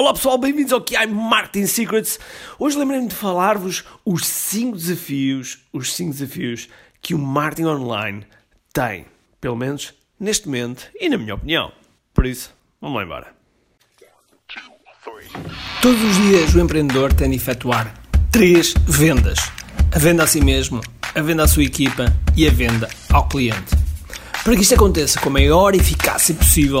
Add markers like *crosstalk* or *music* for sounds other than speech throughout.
Olá pessoal, bem-vindos ao QI Marketing Secrets. Hoje lembrei-me de falar-vos os 5 desafios, os 5 desafios que o marketing online tem, pelo menos neste momento e na minha opinião. Por isso, vamos lá embora. Todos os dias o empreendedor tem de efetuar três vendas: a venda a si mesmo, a venda à sua equipa e a venda ao cliente. Para que isto aconteça com a maior eficácia possível,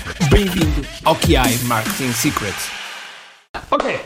Bem-vindo ao QI Marketing Secrets. Ok,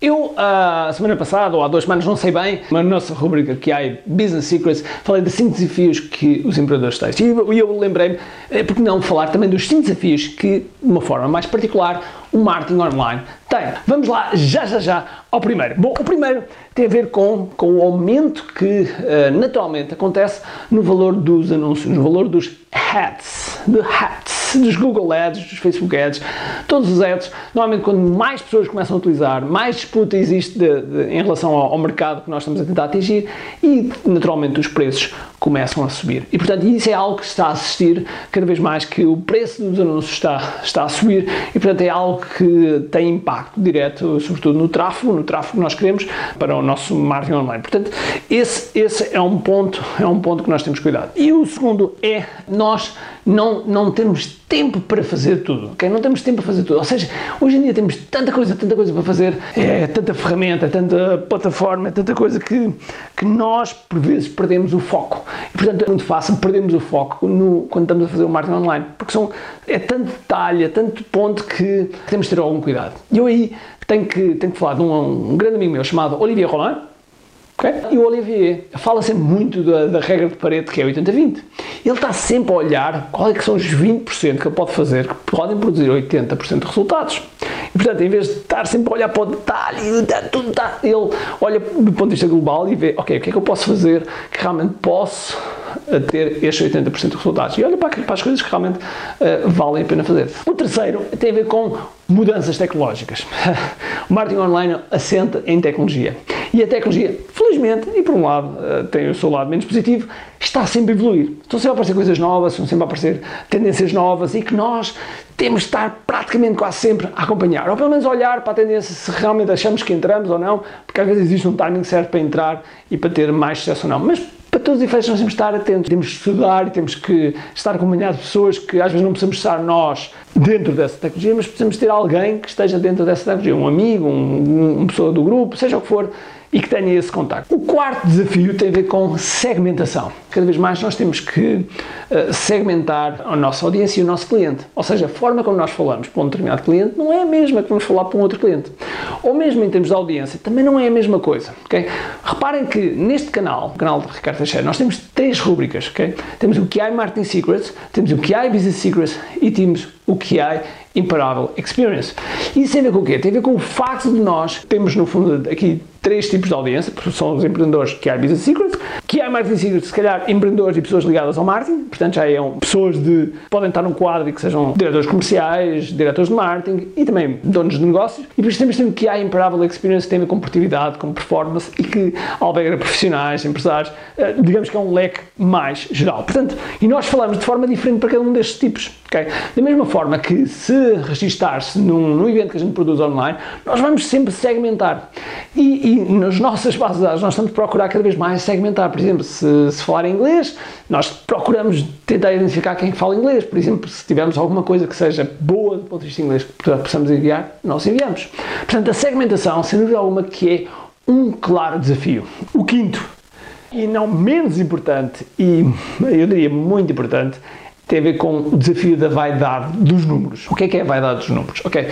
eu, a uh, semana passada, ou há duas semanas, não sei bem, na nossa rubrica há Business Secrets, falei de 5 desafios que os empreendedores têm. E eu, eu lembrei-me, eh, porque não falar também dos 5 desafios que, de uma forma mais particular, o marketing online tem. Vamos lá, já, já, já, ao primeiro. Bom, o primeiro tem a ver com, com o aumento que uh, naturalmente acontece no valor dos anúncios, no valor dos ads, de hats *laughs* dos Google Ads, dos Facebook Ads, todos os ads, normalmente quando mais pessoas começam a utilizar, mais disputa existe de, de, em relação ao, ao, mercado que nós estamos a tentar atingir e naturalmente os preços começam a subir. E portanto isso é algo que está a assistir cada vez mais que o preço dos anúncios está, está a subir e portanto é algo que tem impacto direto, sobretudo no tráfego, no tráfego que nós queremos para o nosso marketing online. Portanto, esse, esse é um ponto, é um ponto que nós temos cuidado. E o segundo é nós não, não temos tempo para fazer tudo, ok? Não temos tempo para fazer tudo. Ou seja, hoje em dia temos tanta coisa, tanta coisa para fazer, é tanta ferramenta, tanta plataforma, é tanta coisa que, que nós, por vezes, perdemos o foco. E, portanto, é muito fácil perdermos o foco no, quando estamos a fazer o marketing online, porque são, é tanto detalhe, é tanto ponto que temos de ter algum cuidado. E eu aí tenho que, tenho que falar de um, um grande amigo meu chamado Olivier Roland, Okay? E o Olivier fala sempre muito da, da regra de Pareto, que é 80-20. Ele está sempre a olhar qual é que são os 20% que ele pode fazer que podem produzir 80% de resultados. E, portanto, em vez de estar sempre a olhar para o detalhe, tudo está, ele olha do ponto de vista global e vê, ok, o que é que eu posso fazer que realmente posso eh, ter estes 80% de resultados. E olha para, para, as coisas que realmente uh, valem a pena fazer. O terceiro tem a ver com mudanças tecnológicas. *laughs* o marketing online assenta em tecnologia. E a tecnologia, felizmente, e por um lado eh, tem o seu lado menos positivo, está sempre a evoluir. Estão sempre a aparecer coisas novas, estão sempre a aparecer tendências novas e que nós temos de estar praticamente quase sempre a acompanhar. Ou pelo menos olhar para a tendência se realmente achamos que entramos ou não, porque às vezes existe um timing certo para entrar e para ter mais sucesso ou não. Mas para todos os efeitos nós temos de estar atentos, temos de estudar e temos que estar acompanhados de pessoas que às vezes não precisamos estar nós dentro dessa tecnologia, mas precisamos ter alguém que esteja dentro dessa tecnologia, um amigo, um, uma pessoa do grupo, seja o que for, e que tenha esse contacto. O quarto desafio tem a ver com segmentação. Cada vez mais nós temos que uh, segmentar a nossa audiência e o nosso cliente. Ou seja, a forma como nós falamos para um determinado cliente não é a mesma que vamos falar para um outro cliente. Ou mesmo em termos de audiência, também não é a mesma coisa. Okay? Reparem que neste canal, o canal de Ricardo Teixeira, nós temos três rubricas. Okay? Temos o QI Marketing Secrets, temos o QI Business Secrets e temos o QI Imparável Experience. Isso tem a ver com o quê? Tem a ver com o facto de nós temos, no fundo, aqui três tipos de audiência, são os empreendedores que há Business Secrets, que há Marketing Secrets, se calhar empreendedores e pessoas ligadas ao marketing, portanto já é pessoas de, podem estar num quadro e que sejam diretores comerciais, diretores de marketing e também donos de negócios, e depois temos sempre que há Imparável Experience, que tem a ver com com performance e que alberga profissionais, empresários, eh, digamos que é um leque mais geral. Portanto, e nós falamos de forma diferente para cada um destes tipos. Okay? Da mesma forma que se registar-se num, num, evento que a gente produz online, nós vamos sempre segmentar. E, e nas nossas bases de dados nós estamos a procurar cada vez mais segmentar. Por exemplo, se, se falar inglês, nós procuramos tentar identificar quem fala inglês. Por exemplo, se tivermos alguma coisa que seja boa do ponto de vista inglês que possamos enviar, nós enviamos. Portanto, a segmentação, sem dúvida alguma, que é um claro desafio. O quinto, e não menos importante, e eu diria muito importante, tem a ver com o desafio da vaidade dos números. O que é que é a vaidade dos números? Ok,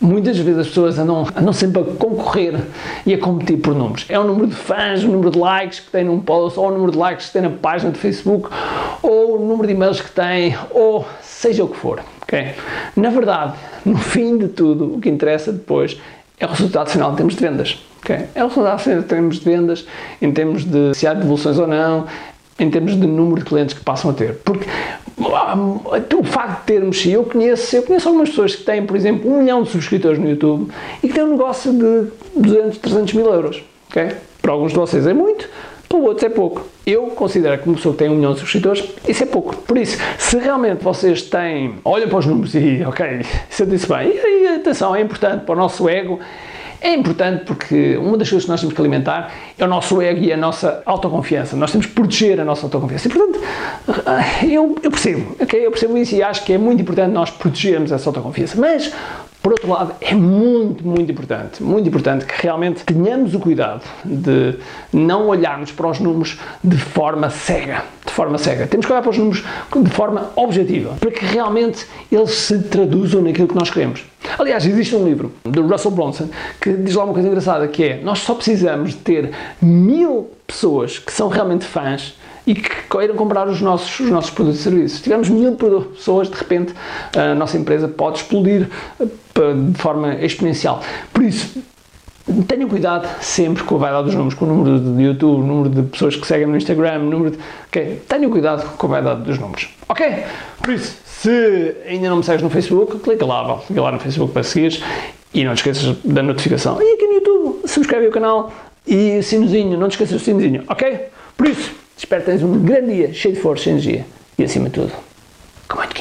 muitas vezes as pessoas andam, andam sempre a concorrer e a competir por números. É o número de fãs, o número de likes que tem num post, ou o número de likes que tem na página de Facebook, ou o número de e-mails que tem, ou seja o que for. Ok? Na verdade, no fim de tudo, o que interessa depois é o resultado final em termos de vendas. Okay? É o resultado final em termos de vendas, em termos de se há devoluções ou não, em termos de número de clientes que passam a ter. Porque o facto de termos, eu conheço, eu conheço algumas pessoas que têm, por exemplo, um milhão de subscritores no YouTube e que têm um negócio de 200, 300 mil euros. Okay? Para alguns de vocês é muito, para outros é pouco. Eu considero que uma pessoa que tem um milhão de subscritores, isso é pouco. Por isso, se realmente vocês têm, olhem para os números e, ok, isso eu disse bem, e atenção, é importante para o nosso ego, é importante porque uma das coisas que nós temos que alimentar é o nosso ego e a nossa autoconfiança. Nós temos que proteger a nossa autoconfiança. E, portanto, eu, eu percebo, ok? Eu percebo isso e acho que é muito importante nós protegermos essa autoconfiança. Mas por outro lado, é muito, muito importante, muito importante que realmente tenhamos o cuidado de não olharmos para os números de forma cega. Forma cega. Temos que olhar para os números de forma objetiva, para que realmente eles se traduzam naquilo que nós queremos. Aliás, existe um livro do Russell Bronson que diz lá uma coisa engraçada, que é nós só precisamos de ter mil pessoas que são realmente fãs e que queiram comprar os nossos, os nossos produtos e serviços. Se tivermos mil pessoas, de repente a nossa empresa pode explodir eh, de forma exponencial. Por isso, tenham cuidado sempre com a vaidade dos números, com o número de YouTube, o número de pessoas que seguem no Instagram, o número de... Okay? Tenham cuidado com a vaidade dos números. Ok? Por isso, se ainda não me segues no Facebook, clica lá, clica lá no Facebook para seguires e não te esqueças da notificação. E aqui no YouTube, subscreve o canal e sinozinho, não te esqueças do sinozinho, ok? Por isso, Espero que tenhas um grande dia, cheio de força e energia. E acima de tudo, com muito